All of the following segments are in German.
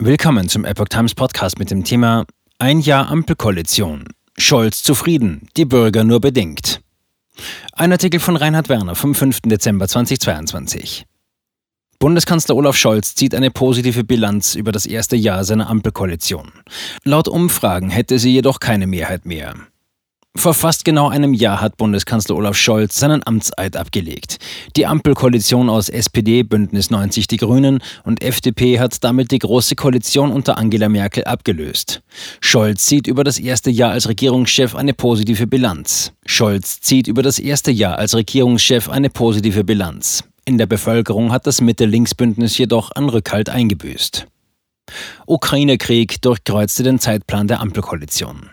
Willkommen zum Epoch Times Podcast mit dem Thema Ein Jahr Ampelkoalition. Scholz zufrieden, die Bürger nur bedingt. Ein Artikel von Reinhard Werner vom 5. Dezember 2022. Bundeskanzler Olaf Scholz zieht eine positive Bilanz über das erste Jahr seiner Ampelkoalition. Laut Umfragen hätte sie jedoch keine Mehrheit mehr. Vor fast genau einem Jahr hat Bundeskanzler Olaf Scholz seinen Amtseid abgelegt. Die Ampelkoalition aus SPD, Bündnis 90 Die Grünen und FDP hat damit die Große Koalition unter Angela Merkel abgelöst. Scholz zieht über das erste Jahr als Regierungschef eine positive Bilanz. Scholz zieht über das erste Jahr als Regierungschef eine positive Bilanz. In der Bevölkerung hat das Mitte-Links-Bündnis jedoch an Rückhalt eingebüßt. Ukraine-Krieg durchkreuzte den Zeitplan der Ampelkoalition.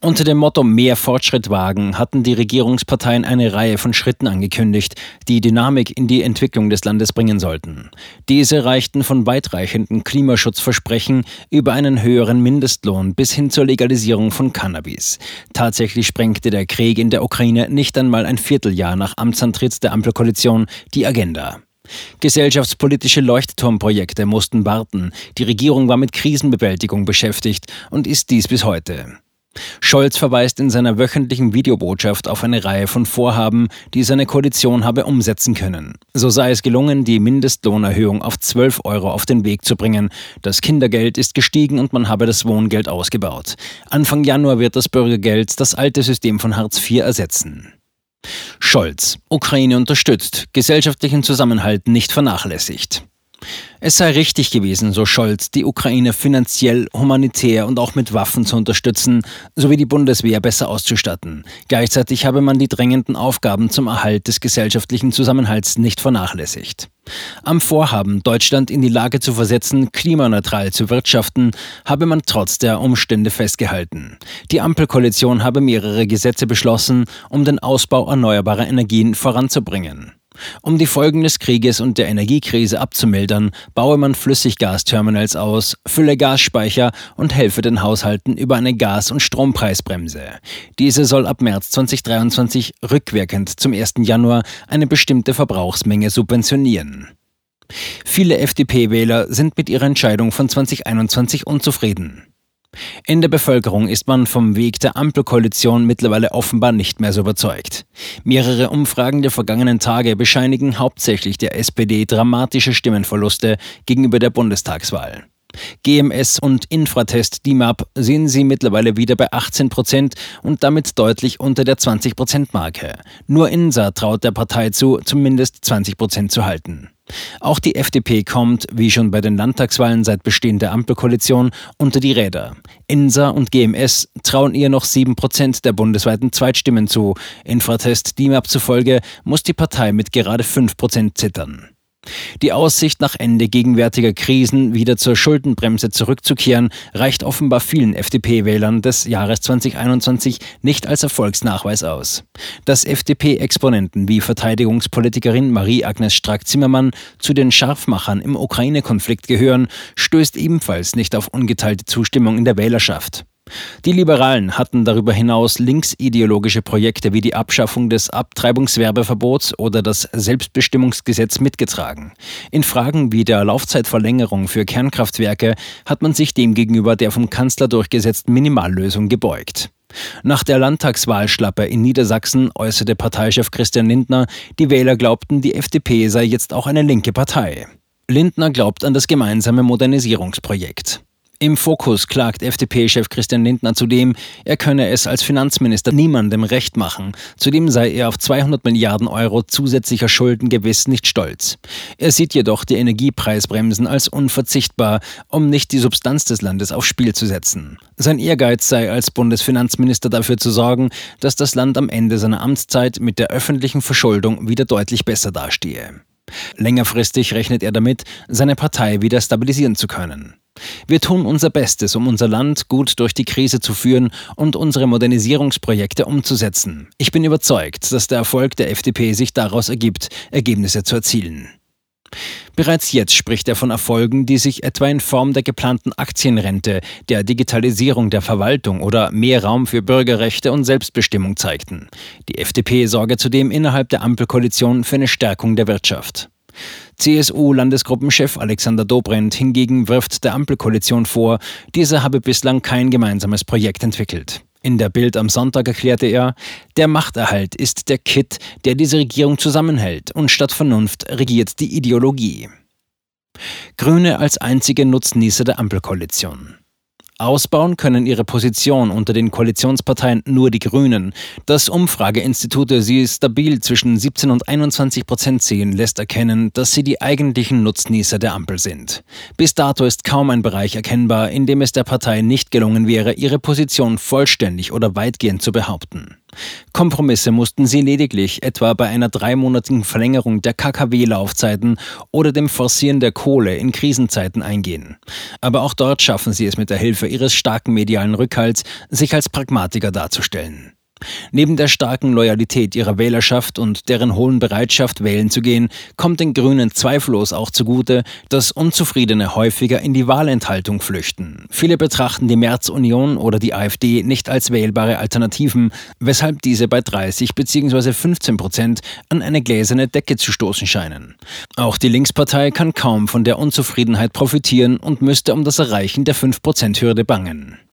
Unter dem Motto Mehr Fortschritt wagen hatten die Regierungsparteien eine Reihe von Schritten angekündigt, die Dynamik in die Entwicklung des Landes bringen sollten. Diese reichten von weitreichenden Klimaschutzversprechen über einen höheren Mindestlohn bis hin zur Legalisierung von Cannabis. Tatsächlich sprengte der Krieg in der Ukraine nicht einmal ein Vierteljahr nach Amtsantritt der Ampelkoalition die Agenda. Gesellschaftspolitische Leuchtturmprojekte mussten warten. Die Regierung war mit Krisenbewältigung beschäftigt und ist dies bis heute. Scholz verweist in seiner wöchentlichen Videobotschaft auf eine Reihe von Vorhaben, die seine Koalition habe umsetzen können. So sei es gelungen, die Mindestlohnerhöhung auf 12 Euro auf den Weg zu bringen. Das Kindergeld ist gestiegen und man habe das Wohngeld ausgebaut. Anfang Januar wird das Bürgergeld das alte System von Hartz IV ersetzen. Scholz. Ukraine unterstützt, gesellschaftlichen Zusammenhalt nicht vernachlässigt. Es sei richtig gewesen, so Scholz, die Ukraine finanziell, humanitär und auch mit Waffen zu unterstützen, sowie die Bundeswehr besser auszustatten. Gleichzeitig habe man die drängenden Aufgaben zum Erhalt des gesellschaftlichen Zusammenhalts nicht vernachlässigt. Am Vorhaben, Deutschland in die Lage zu versetzen, klimaneutral zu wirtschaften, habe man trotz der Umstände festgehalten. Die Ampelkoalition habe mehrere Gesetze beschlossen, um den Ausbau erneuerbarer Energien voranzubringen. Um die Folgen des Krieges und der Energiekrise abzumildern, baue man Flüssiggasterminals aus, fülle Gasspeicher und helfe den Haushalten über eine Gas- und Strompreisbremse. Diese soll ab März 2023 rückwirkend zum 1. Januar eine bestimmte Verbrauchsmenge subventionieren. Viele FDP-Wähler sind mit ihrer Entscheidung von 2021 unzufrieden. In der Bevölkerung ist man vom Weg der Ampelkoalition mittlerweile offenbar nicht mehr so überzeugt. Mehrere Umfragen der vergangenen Tage bescheinigen hauptsächlich der SPD dramatische Stimmenverluste gegenüber der Bundestagswahl. GMS und Infratest DIMAP sehen sie mittlerweile wieder bei 18 Prozent und damit deutlich unter der 20 Prozent Marke. Nur INSA traut der Partei zu, zumindest 20 Prozent zu halten. Auch die FDP kommt, wie schon bei den Landtagswahlen seit Bestehen der Ampelkoalition, unter die Räder. INSA und GMS trauen ihr noch 7% der bundesweiten Zweitstimmen zu. Infratest DIMAP zufolge muss die Partei mit gerade 5% zittern. Die Aussicht, nach Ende gegenwärtiger Krisen wieder zur Schuldenbremse zurückzukehren, reicht offenbar vielen FDP-Wählern des Jahres 2021 nicht als Erfolgsnachweis aus. Dass FDP-Exponenten wie Verteidigungspolitikerin Marie-Agnes Strack-Zimmermann zu den Scharfmachern im Ukraine-Konflikt gehören, stößt ebenfalls nicht auf ungeteilte Zustimmung in der Wählerschaft. Die Liberalen hatten darüber hinaus linksideologische Projekte wie die Abschaffung des Abtreibungswerbeverbots oder das Selbstbestimmungsgesetz mitgetragen. In Fragen wie der Laufzeitverlängerung für Kernkraftwerke hat man sich demgegenüber der vom Kanzler durchgesetzten Minimallösung gebeugt. Nach der Landtagswahlschlappe in Niedersachsen äußerte Parteichef Christian Lindner, die Wähler glaubten, die FDP sei jetzt auch eine linke Partei. Lindner glaubt an das gemeinsame Modernisierungsprojekt. Im Fokus klagt FDP-Chef Christian Lindner zudem, er könne es als Finanzminister niemandem recht machen. Zudem sei er auf 200 Milliarden Euro zusätzlicher Schulden gewiss nicht stolz. Er sieht jedoch die Energiepreisbremsen als unverzichtbar, um nicht die Substanz des Landes aufs Spiel zu setzen. Sein Ehrgeiz sei als Bundesfinanzminister dafür zu sorgen, dass das Land am Ende seiner Amtszeit mit der öffentlichen Verschuldung wieder deutlich besser dastehe. Längerfristig rechnet er damit, seine Partei wieder stabilisieren zu können. Wir tun unser Bestes, um unser Land gut durch die Krise zu führen und unsere Modernisierungsprojekte umzusetzen. Ich bin überzeugt, dass der Erfolg der FDP sich daraus ergibt, Ergebnisse zu erzielen. Bereits jetzt spricht er von Erfolgen, die sich etwa in Form der geplanten Aktienrente, der Digitalisierung der Verwaltung oder mehr Raum für Bürgerrechte und Selbstbestimmung zeigten. Die FDP sorge zudem innerhalb der Ampelkoalition für eine Stärkung der Wirtschaft. CSU-Landesgruppenchef Alexander Dobrindt hingegen wirft der Ampelkoalition vor, diese habe bislang kein gemeinsames Projekt entwickelt. In der Bild am Sonntag erklärte er, der Machterhalt ist der Kit, der diese Regierung zusammenhält, und statt Vernunft regiert die Ideologie. Grüne als einzige Nutznießer der Ampelkoalition. Ausbauen können ihre Position unter den Koalitionsparteien nur die Grünen. Das Umfrageinstitut sie stabil zwischen 17 und 21 Prozent sehen, lässt erkennen, dass sie die eigentlichen Nutznießer der Ampel sind. Bis dato ist kaum ein Bereich erkennbar, in dem es der Partei nicht gelungen wäre, ihre Position vollständig oder weitgehend zu behaupten. Kompromisse mussten sie lediglich etwa bei einer dreimonatigen Verlängerung der KKW-Laufzeiten oder dem Forcieren der Kohle in Krisenzeiten eingehen. Aber auch dort schaffen sie es mit der Hilfe ihres starken medialen Rückhalts, sich als Pragmatiker darzustellen. Neben der starken Loyalität ihrer Wählerschaft und deren hohen Bereitschaft, wählen zu gehen, kommt den Grünen zweifellos auch zugute, dass Unzufriedene häufiger in die Wahlenthaltung flüchten. Viele betrachten die März-Union oder die AfD nicht als wählbare Alternativen, weshalb diese bei 30 bzw. 15 Prozent an eine gläserne Decke zu stoßen scheinen. Auch die Linkspartei kann kaum von der Unzufriedenheit profitieren und müsste um das Erreichen der 5-Prozent-Hürde bangen.